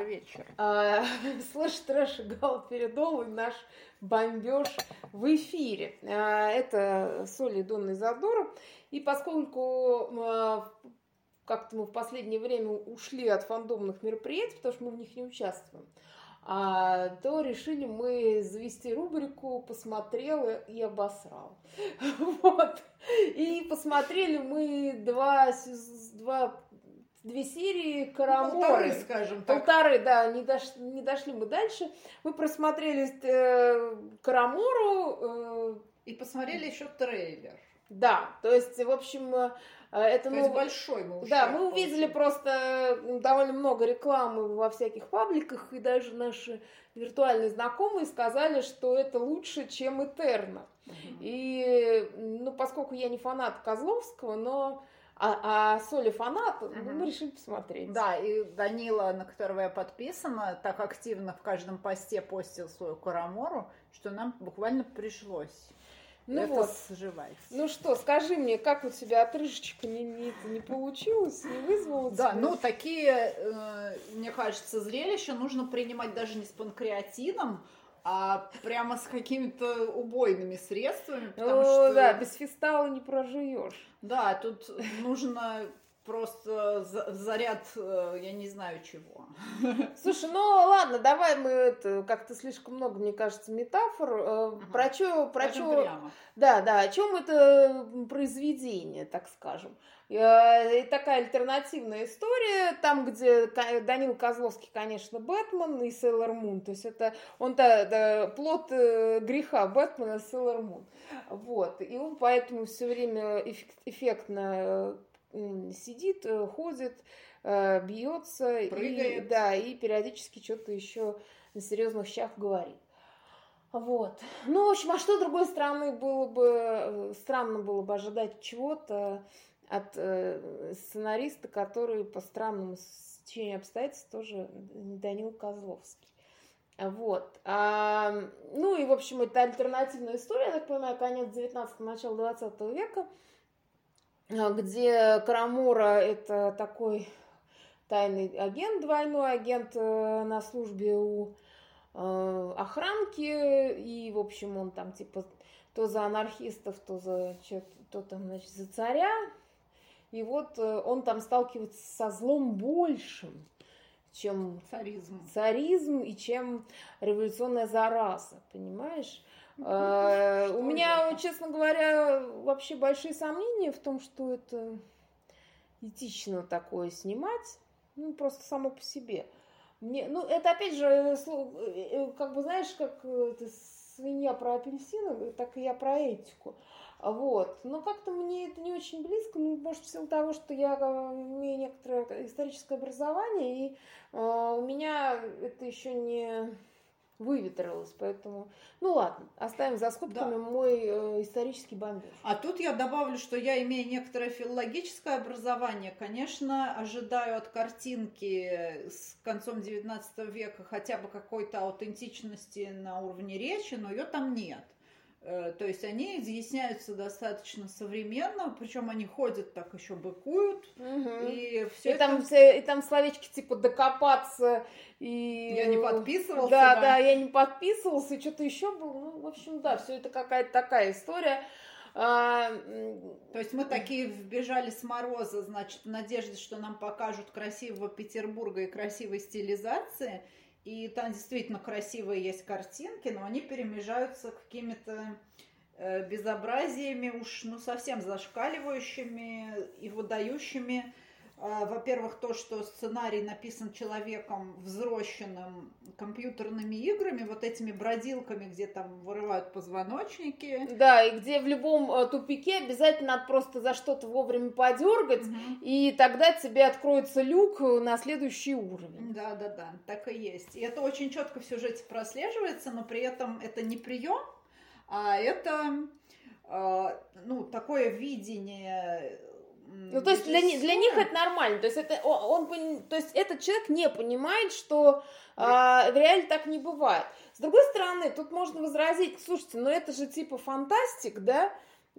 уже вечер. А, слэш трэш и галперидол и наш бомбеж в эфире. А, это Соли Донна Изодора. И поскольку а, как-то мы в последнее время ушли от фандомных мероприятий, потому что мы в них не участвуем, а, то решили мы завести рубрику «Посмотрел и обосрал». Вот. И посмотрели мы два, два две серии Караморы. Полторы, скажем так. Полторы, да, не, дош, не дошли мы дальше. Мы просмотрели э, Карамору. Э, и посмотрели еще трейлер. Да, то есть, в общем, э, это... То ну, есть большой мы Да, мы увидели просто довольно много рекламы во всяких пабликах, и даже наши виртуальные знакомые сказали, что это лучше, чем Этерна. Угу. И, ну, поскольку я не фанат Козловского, но а, а Соли фанат, ну, мы решили посмотреть. Да, и Данила, на которого я подписана, так активно в каждом посте постил свою Карамору, что нам буквально пришлось ну это вот. сживать. Ну что, скажи мне, как у тебя отрыжечка не, не, не получилось, не вызвало Да, ну такие, э, мне кажется, зрелища нужно принимать даже не с панкреатином, а прямо с какими-то убойными средствами, потому О, что... да, без фистала не проживешь. Да, тут нужно просто заряд, э, я не знаю чего. Слушай, ну ладно, давай мы это как-то слишком много, мне кажется, метафор. Ага. Э, про что, про что? Да, да, о чем это произведение, так скажем. Э, и такая альтернативная история, там, где Данил Козловский, конечно, Бэтмен и Сейлор Мун, то есть это он-то да, плод греха Бэтмена и Сейлор Мун. Вот, и он поэтому все время эффектно сидит, э, ходит, э, бьется и, да, и периодически что-то еще на серьезных щах говорит. Вот. Ну, в общем, а что с другой стороны было бы, э, странно было бы ожидать чего-то от э, сценариста, который по странному стечению обстоятельств тоже Данил Козловский. Вот. А, ну и, в общем, это альтернативная история, я так понимаю, конец 19-го, начало 20 века. А, где Карамура это такой тайный агент, двойной агент э, на службе у э, охранки, и, в общем, он там типа то за анархистов, то за то там, значит, за царя. И вот э, он там сталкивается со злом большим, чем царизм, царизм и чем революционная зараза, понимаешь? Э, у меня, честно говоря, вообще большие сомнения в том, что это этично такое снимать, ну, просто само по себе. Мне, ну, это опять же, э, э, как бы, знаешь, как это свинья про апельсины, так и я про этику. Вот. Но как-то мне это не очень близко, ну, может, в силу того, что я имею некоторое историческое образование, и э, у меня это еще не выветрилось, поэтому, ну ладно, оставим за скобками да. мой э, исторический бомбеж. А тут я добавлю, что я имею некоторое филологическое образование, конечно, ожидаю от картинки с концом 19 века хотя бы какой-то аутентичности на уровне речи, но ее там нет. Э, то есть они изъясняются достаточно современно, причем они ходят так еще быкуют. Угу. И, все и, это... там, и там словечки типа докопаться и... Я не подписывался. Да, да, да я не подписывался, и что-то еще было. Ну, в общем, да, все это какая-то такая история. А, То есть мы такие вбежали с мороза, значит, в надежде, что нам покажут красивого Петербурга и красивой стилизации – и там действительно красивые есть картинки, но они перемежаются какими-то э, безобразиями уж ну совсем зашкаливающими и выдающими во-первых, то, что сценарий написан человеком взросшенным компьютерными играми, вот этими бродилками, где там вырывают позвоночники. Да, и где в любом э, тупике обязательно надо просто за что-то вовремя подергать, угу. и тогда тебе откроется люк на следующий уровень. Да, да, да, так и есть. И это очень четко в сюжете прослеживается, но при этом это не прием, а это э, ну, такое видение ну, то есть для, для них это нормально. То есть, это, он, он, то есть этот человек не понимает, что а, в реале так не бывает. С другой стороны, тут можно возразить, слушайте, ну это же типа фантастик, да?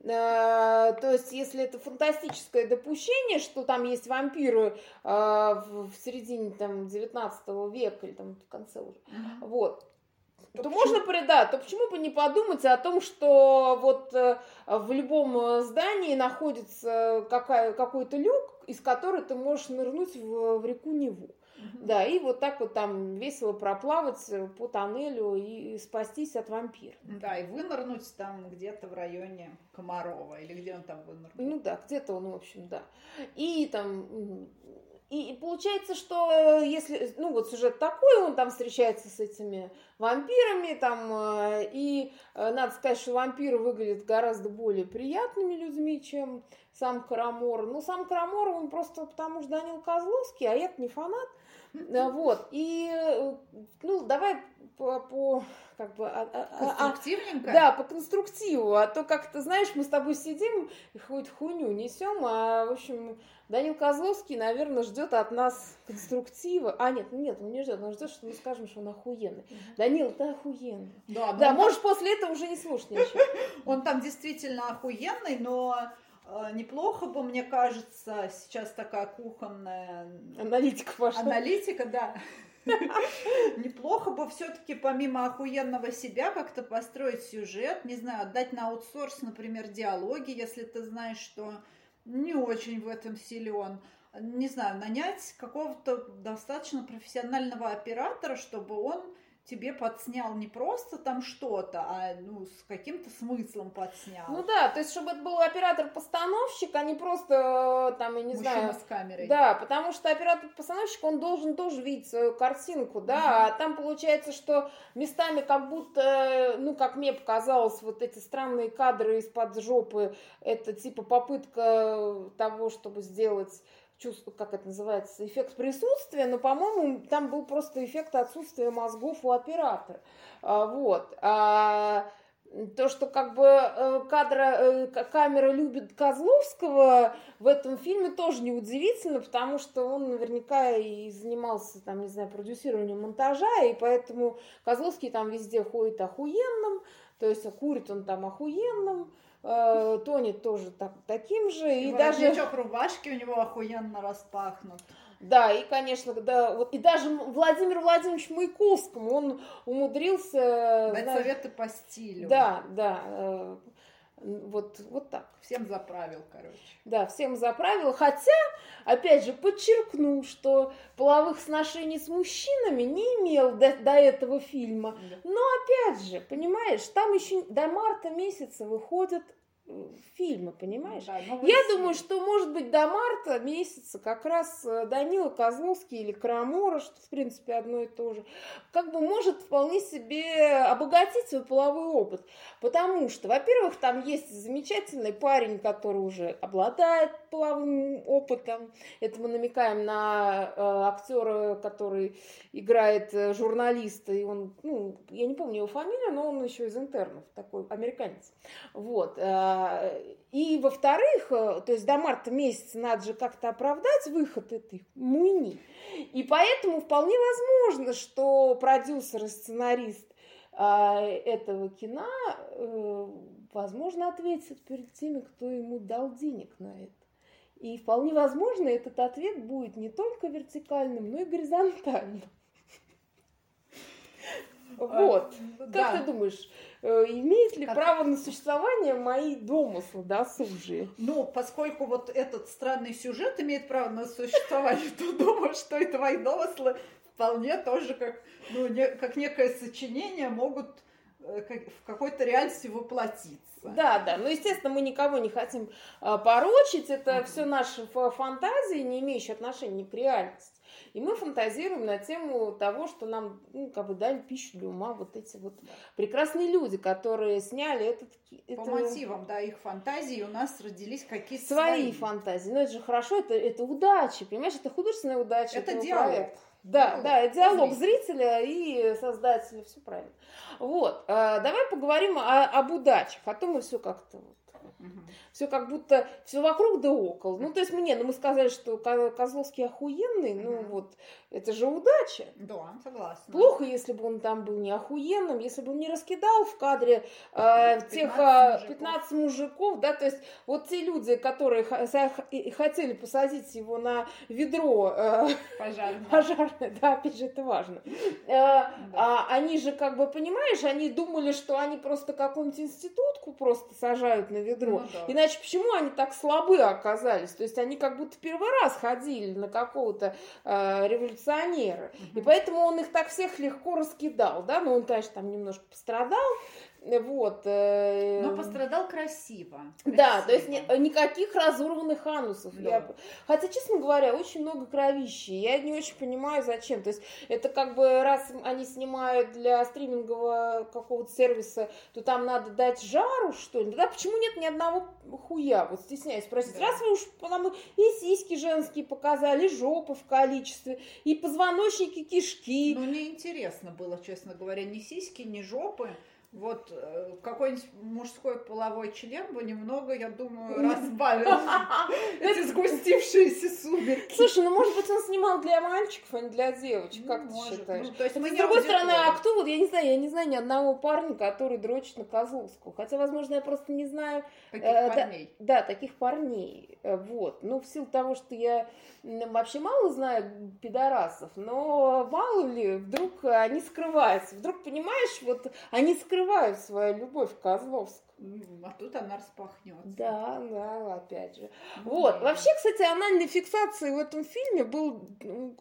то есть, если это фантастическое допущение, что там есть вампиры в середине там, 19 века или там в конце уже, uh-huh. вот, то, то можно да, то почему бы не подумать о том, что вот э, в любом э, здании находится какая, какой-то люк, из которого ты можешь нырнуть в, в реку Неву. Угу. Да, и вот так вот там весело проплавать э, по тоннелю и, и спастись от вампира. Да, и вынырнуть там где-то в районе Комарова, или где он там вынырнул. Ну да, где-то он, в общем, да. И там и, получается, что э, если, ну вот сюжет такой, он там встречается с этими вампирами, там, э, и э, надо сказать, что вампиры выглядят гораздо более приятными людьми, чем сам Карамор. Ну, сам Карамор, он просто потому что Данил Козловский, а я не фанат. Вот, и, ну, давай по, по как бы... А, а, а? А, да, по конструктиву, а то как-то, знаешь, мы с тобой сидим и хоть хуйню несем, а, в общем, Данил Козловский, наверное, ждет от нас конструктива. А, нет, нет, он не ждет, он ждет, что мы скажем, что он охуенный. Данил, ты охуенный. Да, да можешь там... после этого уже не слушать ничего. Он там действительно охуенный, но э, неплохо бы, мне кажется, сейчас такая кухонная... Аналитика пошла. Аналитика, да. Неплохо бы все-таки помимо охуенного себя как-то построить сюжет, не знаю, отдать на аутсорс, например, диалоги, если ты знаешь, что не очень в этом силен. Не знаю, нанять какого-то достаточно профессионального оператора, чтобы он тебе подснял не просто там что-то, а ну, с каким-то смыслом подснял. Ну да, то есть, чтобы это был оператор-постановщик, а не просто там, я не Мужчина знаю... с камерой. Да, потому что оператор-постановщик, он должен тоже видеть свою картинку, да, угу. а там получается, что местами как будто, ну, как мне показалось, вот эти странные кадры из-под жопы, это типа попытка того, чтобы сделать чувство, как это называется, эффект присутствия, но, по-моему, там был просто эффект отсутствия мозгов у оператора. А, вот. А, то, что как бы э, кадра, э, камера любит Козловского в этом фильме тоже неудивительно, потому что он наверняка и занимался, там, не знаю, продюсированием монтажа, и поэтому Козловский там везде ходит охуенным, то есть курит он там охуенным, э, Тони тоже так, таким же. И, и даже... рубашки у него охуенно распахнут. Да, и, конечно, да, вот, и даже Владимир Владимирович Маяковскому он умудрился... Дать знаешь, советы по стилю. Да, да, э, вот, вот так. Всем заправил, короче. Да, всем заправил. Хотя, опять же, подчеркну, что половых сношений с мужчинами не имел до, до этого фильма. Но, опять же, понимаешь, там еще до марта месяца выходят фильма, понимаешь? Да, Я думаю, что, может быть, до марта месяца как раз э, Данила Козловский или Крамора, что, в принципе, одно и то же, как бы может вполне себе обогатить свой половой опыт. Потому что, во-первых, там есть замечательный парень, который уже обладает половым опытом. Это мы намекаем на э, актера, который играет э, журналиста, и он, ну, я не помню его фамилию, но он еще из интернов, такой американец. Вот. Э, и, во-вторых, э, то есть до марта месяца надо же как-то оправдать выход этой муйни. И поэтому вполне возможно, что продюсер и сценарист этого кино, возможно, ответит перед теми, кто ему дал денег на это. И вполне возможно, этот ответ будет не только вертикальным, но и горизонтальным. Вот. Как да. ты думаешь, э, имеет ли как... право на существование мои домыслы досужие? Ну, поскольку вот этот странный сюжет имеет право на существование, то думаю, что и твои домыслы вполне тоже как, ну, не, как некое сочинение могут э, в какой-то реальности воплотиться. Да, да. Ну, естественно, мы никого не хотим а, порочить. Это mm-hmm. все наши фантазии, не имеющие отношения к реальности. И мы фантазируем на тему того, что нам ну, как бы дали пищу для ума вот эти вот прекрасные люди, которые сняли этот... По это... мотивам, да, их фантазии у нас родились какие-то свои. Свои фантазии. Но это же хорошо, это, это удача, понимаешь, это художественная удача. Это диалог. Проекта. Да, диалог. да, диалог зрителя и создателя, все правильно. Вот, а, давай поговорим о, об удачах, а то мы все как-то вот Угу. Все как будто, все вокруг да около. Ну, то есть мне, ну, мы сказали, что Козловский охуенный, угу. ну, вот, это же удача. Да, согласна. Плохо, если бы он там был не охуенным, если бы он не раскидал в кадре э, 15 тех мужиков. 15 мужиков, да, то есть вот те люди, которые хотели посадить его на ведро э, пожарное. пожарное, да, опять же, это важно. Э, да. а, они же, как бы, понимаешь, они думали, что они просто какую-нибудь институтку просто сажают на ведро. Ну, да. Иначе почему они так слабы оказались? То есть они как будто первый раз ходили на какого-то э, революционера. Угу. И поэтому он их так всех легко раскидал, да, но он, конечно, там немножко пострадал, вот. Э, Но пострадал красиво. красиво. Да, то есть ни, никаких разорванных анусов. Да. Я... Хотя, честно говоря, очень много кровищи. Я не очень понимаю, зачем. То есть это как бы раз они снимают для стримингового какого-то сервиса, то там надо дать жару, что ли? Да почему нет ни одного хуя? Вот стесняюсь спросить. Да. Раз вы уж нам и сиськи женские показали, и жопы в количестве, и позвоночники, кишки. Ну, неинтересно было, честно говоря, ни сиськи, ни жопы вот э, какой-нибудь мужской половой член бы немного, я думаю, разбавил эти сгустившиеся сумерки. Слушай, ну может быть он снимал для мальчиков, а не для девочек, как ты считаешь? Ну, С другой стороны, а кто вот, я не знаю, я не знаю ни одного парня, который дрочит на Козловскую. Хотя, возможно, я просто не знаю... Таких э, парней. Да, таких парней. Э, вот. Ну, в силу того, что я вообще мало знаю пидорасов, но мало ли, вдруг они скрываются. Вдруг, понимаешь, вот они скрываются скрывают свою любовь к Козловскому. А тут она распахнется. Да, да, опять же. Ну, вот. Вообще, кстати, анальной фиксации в этом фильме был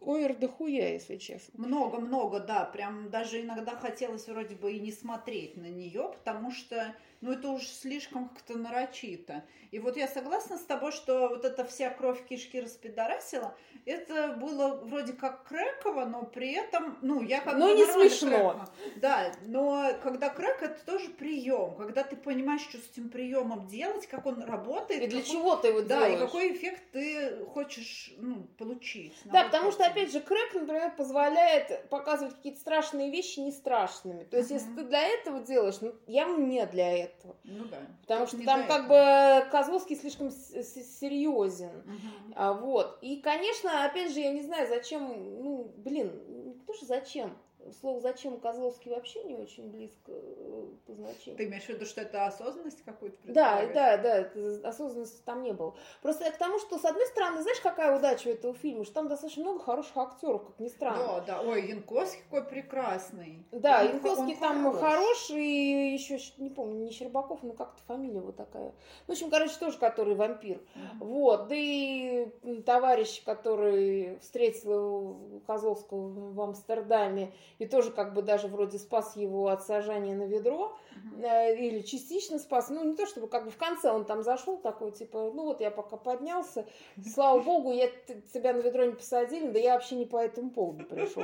овер дохуя, если честно. Много-много, да. Прям даже иногда хотелось вроде бы и не смотреть на нее, потому что ну это уж слишком как-то нарочито. И вот я согласна с тобой, что вот эта вся кровь кишки распидорасила, это было вроде как крэково, но при этом, ну, я как бы... не смешно. Крэка. Да, но когда крэк, это тоже прием. Когда ты понимаешь, что с этим приемом делать, как он работает. И для какой, чего ты его да, делаешь. Да, и какой эффект ты хочешь ну, получить. Да, потому что, опять же, крэк, например, позволяет показывать какие-то страшные вещи не страшными. То есть, uh-huh. если ты для этого делаешь, ну, явно не для этого. Ну да. Потому что там как бы Козловский слишком серьезен. Угу. А, вот. И, конечно, опять же, я не знаю, зачем, ну, блин, не то, что зачем слово «зачем» Козловский вообще не очень близко э, по значению. Ты имеешь в виду, что это осознанность какую-то Да, да, да, осознанности там не было. Просто я к тому, что, с одной стороны, знаешь, какая удача у этого фильма, что там достаточно много хороших актеров, как ни странно. Да, да, ой, Янковский какой прекрасный. Да, он, Янковский он там хорош. хорош, и еще, не помню, не Щербаков, но как-то фамилия вот такая. В общем, короче, тоже который вампир. Mm-hmm. Вот, да и товарищ, который встретил Козловского в Амстердаме, и тоже как бы даже вроде спас его от сажания на ведро, uh-huh. или частично спас, ну не то чтобы как бы в конце он там зашел такой, типа, ну вот я пока поднялся, слава богу, я тебя на ведро не посадили, да я вообще не по этому поводу пришел.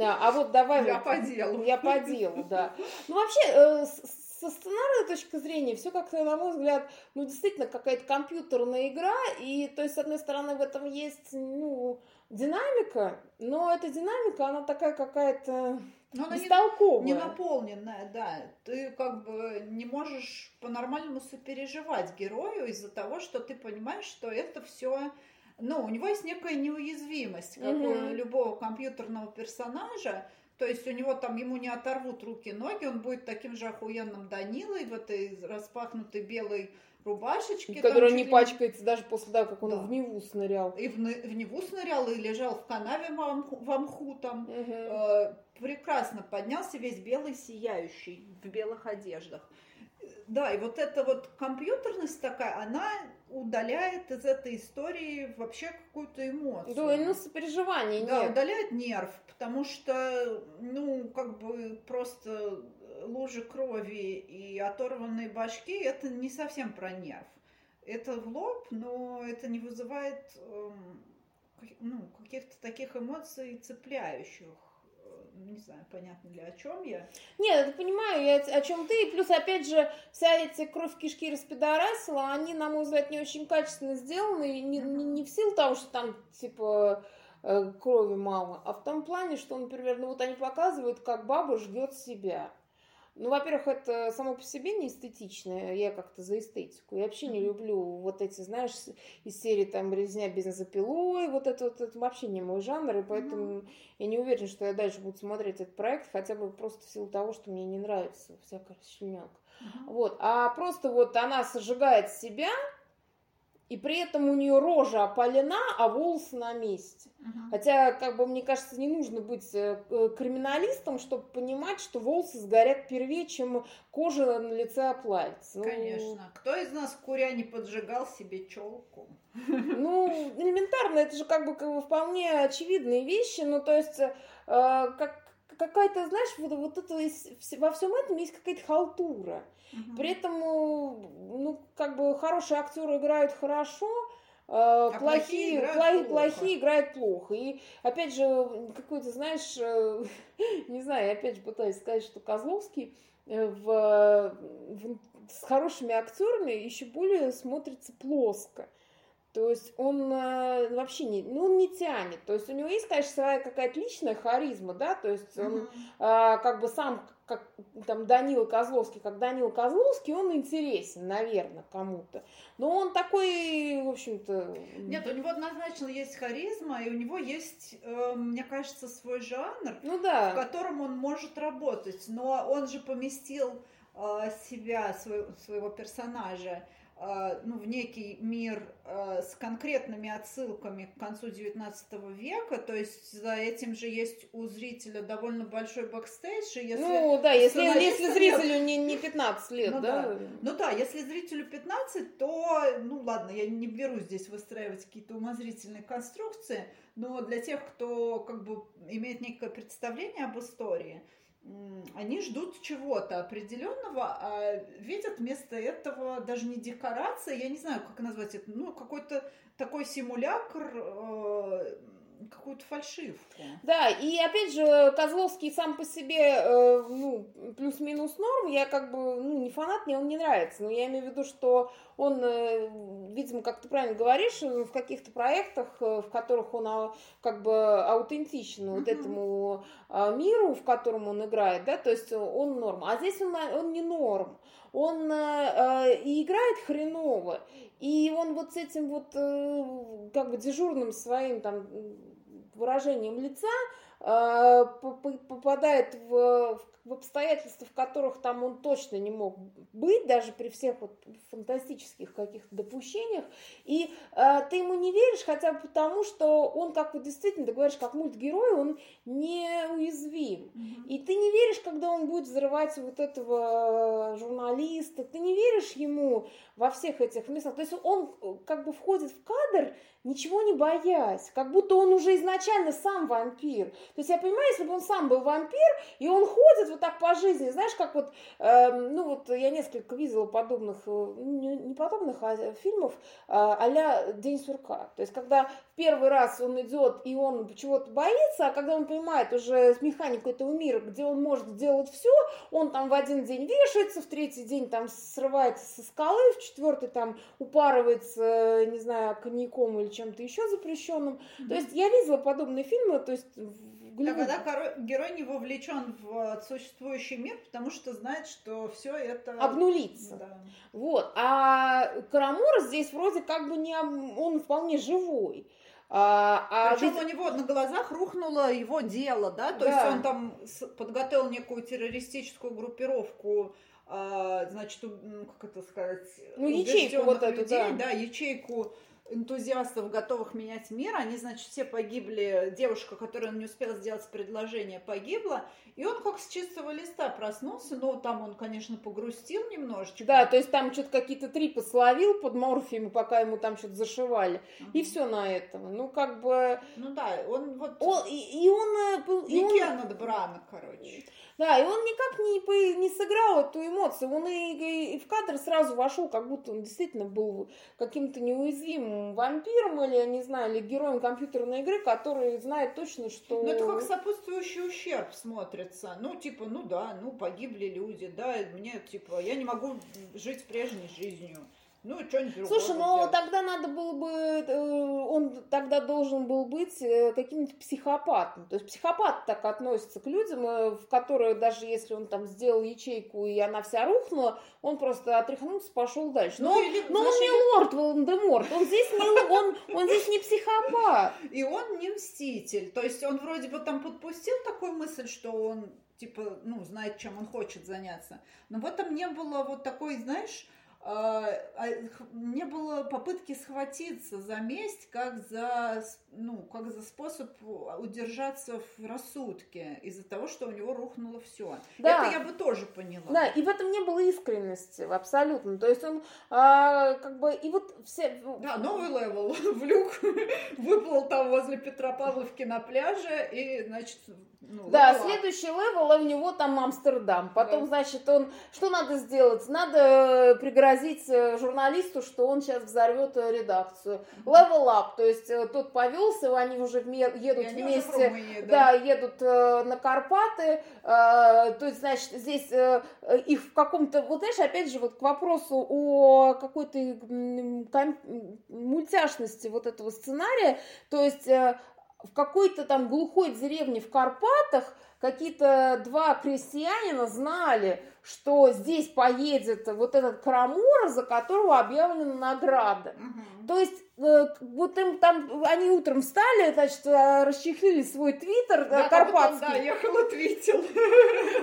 А вот давай... Я по делу. Я по делу, да. Ну вообще, э, со сценарной точки зрения все как-то, на мой взгляд, ну, действительно, какая-то компьютерная игра, и, то есть, с одной стороны, в этом есть, ну, динамика, но эта динамика, она такая какая-то но она бестолковая. Не, не наполненная, да. Ты как бы не можешь по-нормальному сопереживать герою из-за того, что ты понимаешь, что это все ну, у него есть некая неуязвимость, как угу. у любого компьютерного персонажа. То есть у него там ему не оторвут руки-ноги, он будет таким же охуенным Данилой в этой распахнутой белой рубашечке. Который не пачкается даже после того, как он да. в Неву снырял. И в, в Неву снырял, и лежал в канаве в Амху, там. Угу. Э, прекрасно поднялся, весь белый, сияющий, в белых одеждах. Да, и вот эта вот компьютерность такая, она удаляет из этой истории вообще какую-то эмоцию. Да, ну сопереживание Да, удаляет нерв, потому что, ну, как бы просто лужи крови и оторванные башки, это не совсем про нерв. Это в лоб, но это не вызывает эм, ну, каких-то таких эмоций цепляющих не знаю, понятно ли, о чем я. Нет, я понимаю, я, о чем ты. И плюс, опять же, вся эти кровь кишки распидорасила, они, на мой взгляд, не очень качественно сделаны. Не, не, не в силу того, что там, типа, э, крови мало, а в том плане, что, например, ну вот они показывают, как баба ждет себя. Ну, во-первых, это само по себе не эстетично, я как-то за эстетику. Я вообще не люблю вот эти, знаешь, из серии там «Резня бензопилой», вот это, вот, это вообще не мой жанр, и поэтому mm-hmm. я не уверена, что я дальше буду смотреть этот проект, хотя бы просто в силу того, что мне не нравится всякая расчлененка. Mm-hmm. Вот, а просто вот она сожигает себя, и при этом у нее рожа опалена, а волосы на месте. Угу. Хотя, как бы, мне кажется, не нужно быть э, криминалистом, чтобы понимать, что волосы сгорят первее, чем кожа на лице оплавится. Ну, Конечно. Кто из нас куря не поджигал себе челку? Ну, элементарно, это же как бы, как бы вполне очевидные вещи. Ну, то есть, э, как какая-то, знаешь, вот, вот это во всем этом есть какая-то халтура. Угу. При этом, ну, как бы хорошие актеры играют хорошо, а, а плохие, плохие, плохие, плохие играют плохо. И опять же, какой-то, знаешь, э, не знаю, я опять же пытаюсь сказать, что Козловский э, в, в, с хорошими актерами еще более смотрится плоско. То есть он э, вообще не, ну, он не тянет. То есть у него есть, конечно, своя какая-то личная харизма, да, то есть он mm-hmm. э, как бы сам, как там Данила Козловский, как Данила Козловский, он интересен, наверное, кому-то. Но он такой, в общем-то... Нет, у него однозначно есть харизма, и у него есть, э, мне кажется, свой жанр, ну, да. в котором он может работать. Но он же поместил э, себя, свой, своего персонажа ну, в некий мир э, с конкретными отсылками к концу XIX века, то есть за этим же есть у зрителя довольно большой бэкстейдж. И если ну да, если, если зрителю не, не 15 лет, ну, да? да? Ну да, если зрителю 15, то, ну ладно, я не беру здесь выстраивать какие-то умозрительные конструкции, но для тех, кто как бы имеет некое представление об истории, они ждут чего-то определенного, а видят вместо этого даже не декорация, я не знаю, как назвать это, ну, какой-то такой симулятор э, какую-то фальшивку. Да, и опять же, Козловский сам по себе, э, ну, плюс-минус норм, я как бы, ну, не фанат, мне он не нравится, но я имею в виду, что он, э, видимо, как ты правильно говоришь, в каких-то проектах, э, в которых он а, как бы аутентичен вот этому а, миру, в котором он играет, да, то есть он норм, а здесь он, он не норм, он э, и играет хреново, и он вот с этим вот э, как бы дежурным своим там выражением лица э, попадает в, в обстоятельства, в которых там он точно не мог быть, даже при всех вот фантастических каких-то допущениях, и э, ты ему не веришь, хотя бы потому, что он, как вот действительно, ты говоришь, как мультгерой, он неуязвим. Mm-hmm. И ты не веришь, когда он будет взрывать вот этого журналиста, ты не веришь ему во всех этих местах. То есть он как бы входит в кадр ничего не боясь, как будто он уже изначально сам вампир. То есть я понимаю, если бы он сам был вампир, и он ходит вот так по жизни, знаешь, как вот, э, ну вот я несколько видела подобных, э, не, не подобных, а фильмов э, а «День сурка». То есть когда первый раз он идет, и он чего-то боится, а когда он понимает уже механику этого мира, где он может сделать все, он там в один день вешается, в третий день там срывается со скалы, в четвертый там упарывается, не знаю, коньяком или чем-то еще запрещенным. Mm-hmm. То есть я видела подобные фильмы, то есть Голливуде. Тогда герой не вовлечен в существующий мир, потому что знает, что все это обнулится. Да. Вот. А Карамура здесь вроде как бы не он вполне живой. А, а Причем ведь... у него на глазах рухнуло его дело, да, то да. есть он там подготовил некую террористическую группировку а, значит, как это сказать, ну, ячейку вот эту, людей, да. да, ячейку энтузиастов, готовых менять мир. Они, значит, все погибли. Девушка, которая не успела сделать предложение, погибла. И он как с чистого листа проснулся. Ну, там он, конечно, погрустил немножечко. Да, то есть там что-то какие-то трипы словил под морфием, пока ему там что-то зашивали. Uh-huh. И все на этом. Ну, как бы... Ну да, он вот... Он, и, и он... Э, и он... Добрана, короче. Да, и он никак не, не сыграл эту эмоцию. Он и, и в кадр сразу вошел, как будто он действительно был каким-то неуязвимым вампиром или, я не знаю, или героем компьютерной игры, который знает точно, что... Ну, это как сопутствующий ущерб смотрится. Ну, типа, ну да, ну, погибли люди, да, мне, типа, я не могу жить прежней жизнью. Ну, что-нибудь Слушай, ну делать. тогда надо было бы, э, он тогда должен был быть э, каким-нибудь психопатом. То есть психопат так относится к людям, э, в которые даже если он там сделал ячейку и она вся рухнула, он просто отряхнулся, пошел дальше. Но, ну, или, но знаешь, он не лорд Волан-де-Морт, он здесь не, он, он здесь не психопат. И он не мститель. То есть он вроде бы там подпустил такую мысль, что он типа, ну, знает, чем он хочет заняться. Но в этом не было вот такой, знаешь, не было попытки схватиться за месть как за, ну, как за способ удержаться в рассудке из-за того, что у него рухнуло все. Да. Это я бы тоже поняла. Да, и в этом не было искренности абсолютно. То есть он а, как бы и вот все. Да, новый level в люк выплыл там возле Петропавловки на пляже и значит ну, да, level. следующий level, а у него там Амстердам. Потом, да. значит, он что надо сделать? Надо э, пригрозить э, журналисту, что он сейчас взорвет э, редакцию. Level up, то есть тот повелся, они уже едут И вместе, да? да, едут на Карпаты. То есть, значит, здесь их в каком-то, вот знаешь, опять же, вот к вопросу о какой-то мультяшности вот этого сценария, то есть в какой-то там глухой деревне в Карпатах какие-то два крестьянина знали, что здесь поедет вот этот Карамура, за которого объявлена награда. Угу. То есть э, вот им там, они утром встали, значит, э, расчехлили свой твиттер да, карпатский. Да, ехал и твитил.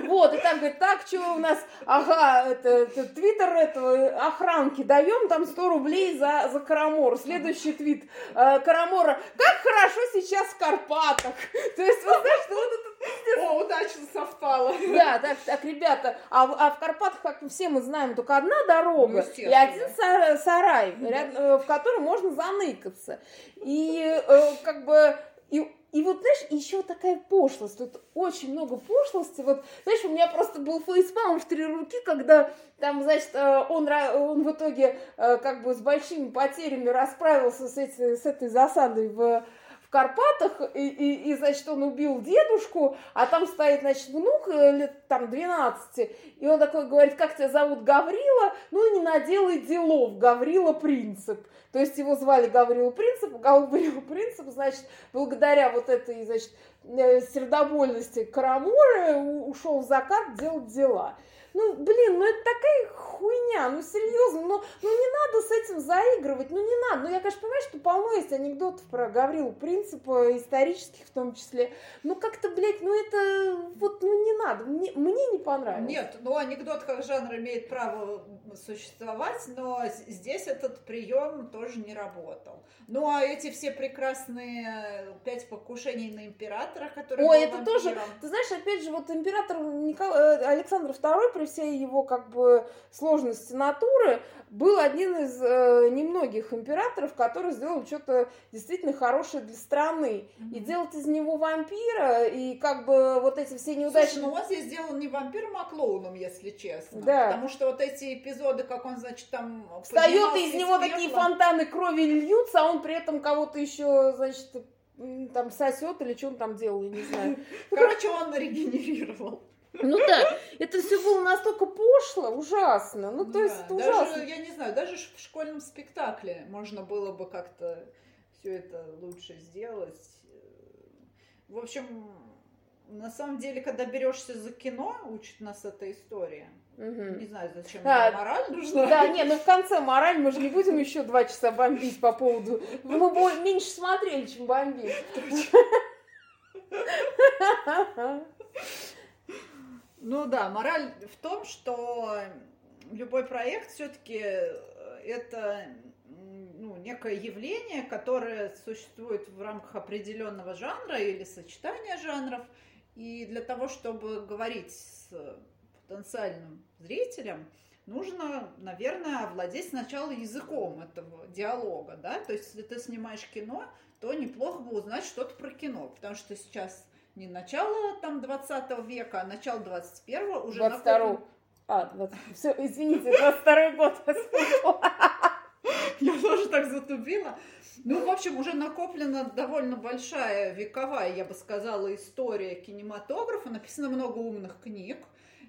Вот, и там говорит, так, что у нас, ага, это, это твиттер этого охранки даем, там 100 рублей за, за Карамору. Следующий твит э, Карамора, как хорошо сейчас в Карпатах. То есть, вот знаешь, ну, вот это о, удачно совпало. Да, так, так, ребята, а, а в Карпатах, как все мы знаем, только одна дорога ну, и один сарай, ряд, э, в котором можно заныкаться. И э, как бы и, и вот, знаешь, еще такая пошлость, тут очень много пошлости. Вот, знаешь, у меня просто был фейспалм в три руки, когда там, значит, э, он, он в итоге как бы с большими потерями расправился с, эти, с этой засадой в Карпатах, и, и, и, значит, он убил дедушку, а там стоит, значит, внук э, лет там 12, и он такой говорит, как тебя зовут, Гаврила? Ну, не наделай делов, Гаврила Принцип. То есть его звали Гаврила Принцип, Гаврила Принцип, значит, благодаря вот этой, значит, э, сердобольности Карамуры ушел в закат делать дела. Ну, блин, ну это такая хуйня, ну серьезно, ну, ну не надо с этим заигрывать, ну не надо. Ну я, конечно, понимаю, что полно есть анекдотов про Гаврилу Принципа, исторических в том числе. Ну как-то, блядь, ну это вот, надо, мне, мне не понравилось. Нет, ну анекдот как жанр имеет право существовать, но здесь этот прием тоже не работал. Ну а эти все прекрасные пять покушений на императора, которые... Ой, это тоже, ты знаешь, опять же, вот император Никол... Э, Александр II при всей его как бы сложности натуры был один из э, немногих императоров, который сделал что-то действительно хорошее для страны. Mm-hmm. И делать из него вампира, и как бы вот эти все неудачи... Он здесь сделал не вампиром, а клоуном, если честно. Да. Потому что вот эти эпизоды, как он, значит, там... Встает, и из него пепла. такие фонтаны крови льются, а он при этом кого-то еще, значит, там сосет или что он там делал, я не знаю. Короче, он регенерировал. Ну да, это все было настолько пошло, ужасно. Ну, то да, есть, это даже, ужасно. Я не знаю, даже в школьном спектакле можно было бы как-то все это лучше сделать. В общем, на самом деле, когда берешься за кино, учит нас эта история. Угу. Не знаю, зачем а, мораль нужна. Да, не, ну в конце мораль, мы же не будем еще два часа бомбить по поводу... Мы меньше смотрели, чем бомбить. Ну да, мораль в том, что любой проект все-таки э, это ну, некое явление, которое существует в рамках определенного жанра или сочетания жанров. И для того, чтобы говорить с потенциальным зрителем, нужно, наверное, овладеть сначала языком этого диалога, да, то есть если ты снимаешь кино, то неплохо бы узнать что-то про кино, потому что сейчас не начало там 20 века, а начало 21-го уже 22 накоплен... А, 20... все, извините, 22 год. Тоже так затупила. Ну, в общем, уже накоплена довольно большая вековая, я бы сказала, история кинематографа. Написано много умных книг,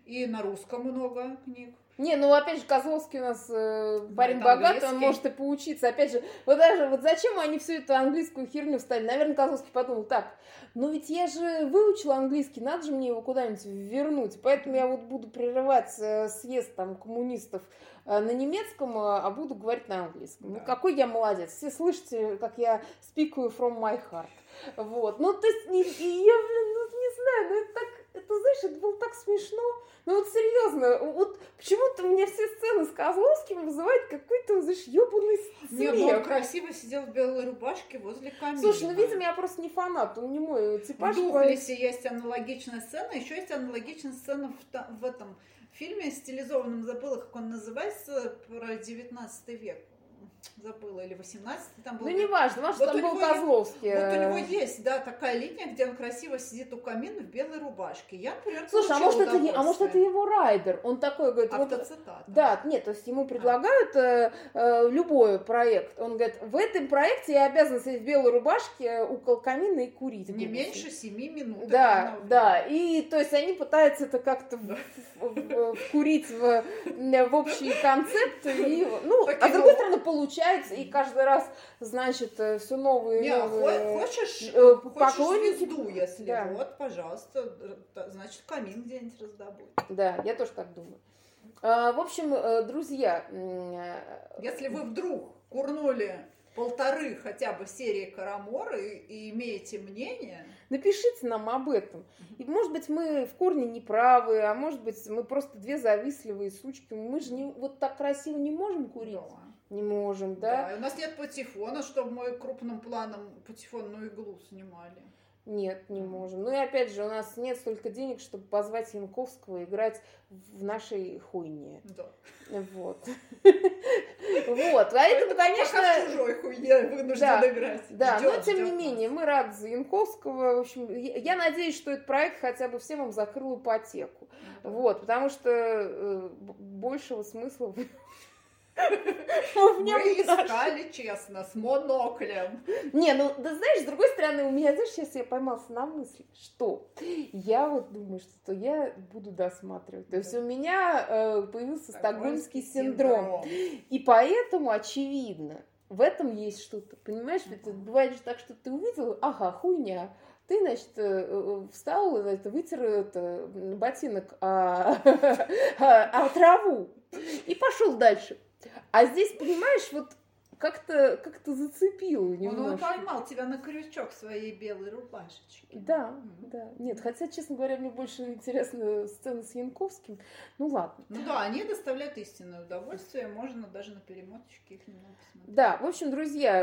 и на русском много книг. Не, ну опять же, Козловский у нас э, парень богатый, он может и поучиться. Опять же, вот даже вот зачем они всю эту английскую херню вставили? Наверное, Козловский подумал, так, ну ведь я же выучил английский, надо же мне его куда-нибудь вернуть. Поэтому я вот буду прерывать э, съезд там коммунистов э, на немецком, э, а буду говорить на английском. Да. Ну какой я молодец. Все слышите, как я speak from my heart. Вот. Ну, то есть, я, блин, ну, не знаю, ну это так это, знаешь, это было так смешно. Ну вот серьезно, вот почему-то у меня все сцены с Козловским вызывают какой-то, знаешь, ебаный смех. Нет, он красиво сидел в белой рубашке возле камина. Слушай, ну, видимо, я просто не фанат, он не мой типаж. В Духлесе есть аналогичная сцена, еще есть аналогичная сцена в, в этом фильме стилизованном, забыла, как он называется, про 19 век забыла, или 18 там был. Ну, неважно, может, вот там был Козловский. Вот у него есть, да, такая линия, где он красиво сидит у камина в белой рубашке. Я, например, Слушай, а может, это, а может, это его райдер? Он такой говорит... Автоцитата. Да, нет, то есть ему предлагают а. э, любой проект. Он говорит, в этом проекте я обязан сидеть в белой рубашке около камина и курить. Не меньше семи минут. Да, да. И то есть они пытаются это как-то вкурить в, в общий концепт. И, ну, а с другой стороны, получается получается, и каждый раз, значит, э, все новые Не, новые хочешь, э, поклонники. звезду, если да. вот, пожалуйста, значит, камин где-нибудь раздобудь. Да, я тоже так думаю. А, в общем, э, друзья... Если вы вдруг курнули полторы хотя бы серии Караморы и имеете мнение... Напишите нам об этом. И, может быть, мы в корне не правы, а может быть, мы просто две завистливые сучки. Мы же не, вот так красиво не можем курить. Да. Не можем, да? Да, у нас нет патефона, чтобы мы крупным планом патефонную иглу снимали. Нет, не можем. Ну и опять же, у нас нет столько денег, чтобы позвать Янковского играть в нашей хуйне. Да. Вот. Вот, поэтому, конечно... Пока чужой хуйне вынужден играть. Да, но тем не менее, мы рады за Янковского. В общем, я надеюсь, что этот проект хотя бы всем вам закрыл ипотеку. Вот, потому что э, большего смысла мы искали, честно, с моноклем. Не, ну, да знаешь, с другой стороны, у меня, знаешь, сейчас я поймался на мысли, что я вот думаю, что я буду досматривать. То есть у меня э, появился стокгольмский синдром. И поэтому, очевидно, в этом есть что-то. Понимаешь, ведь бывает же так, что ты увидел, ага, хуйня, ты, значит, э, э, встал, это, вытер это, ботинок а, а, а траву и пошел дальше. А здесь, понимаешь, вот как-то как зацепил немножко. Он поймал тебя на крючок своей белой рубашечки. Да, mm-hmm. да. Нет, хотя, честно говоря, мне больше интересна сцена с Янковским. Ну ладно. Ну да, они доставляют истинное удовольствие, можно даже на перемоточке их немного посмотреть. Да, в общем, друзья,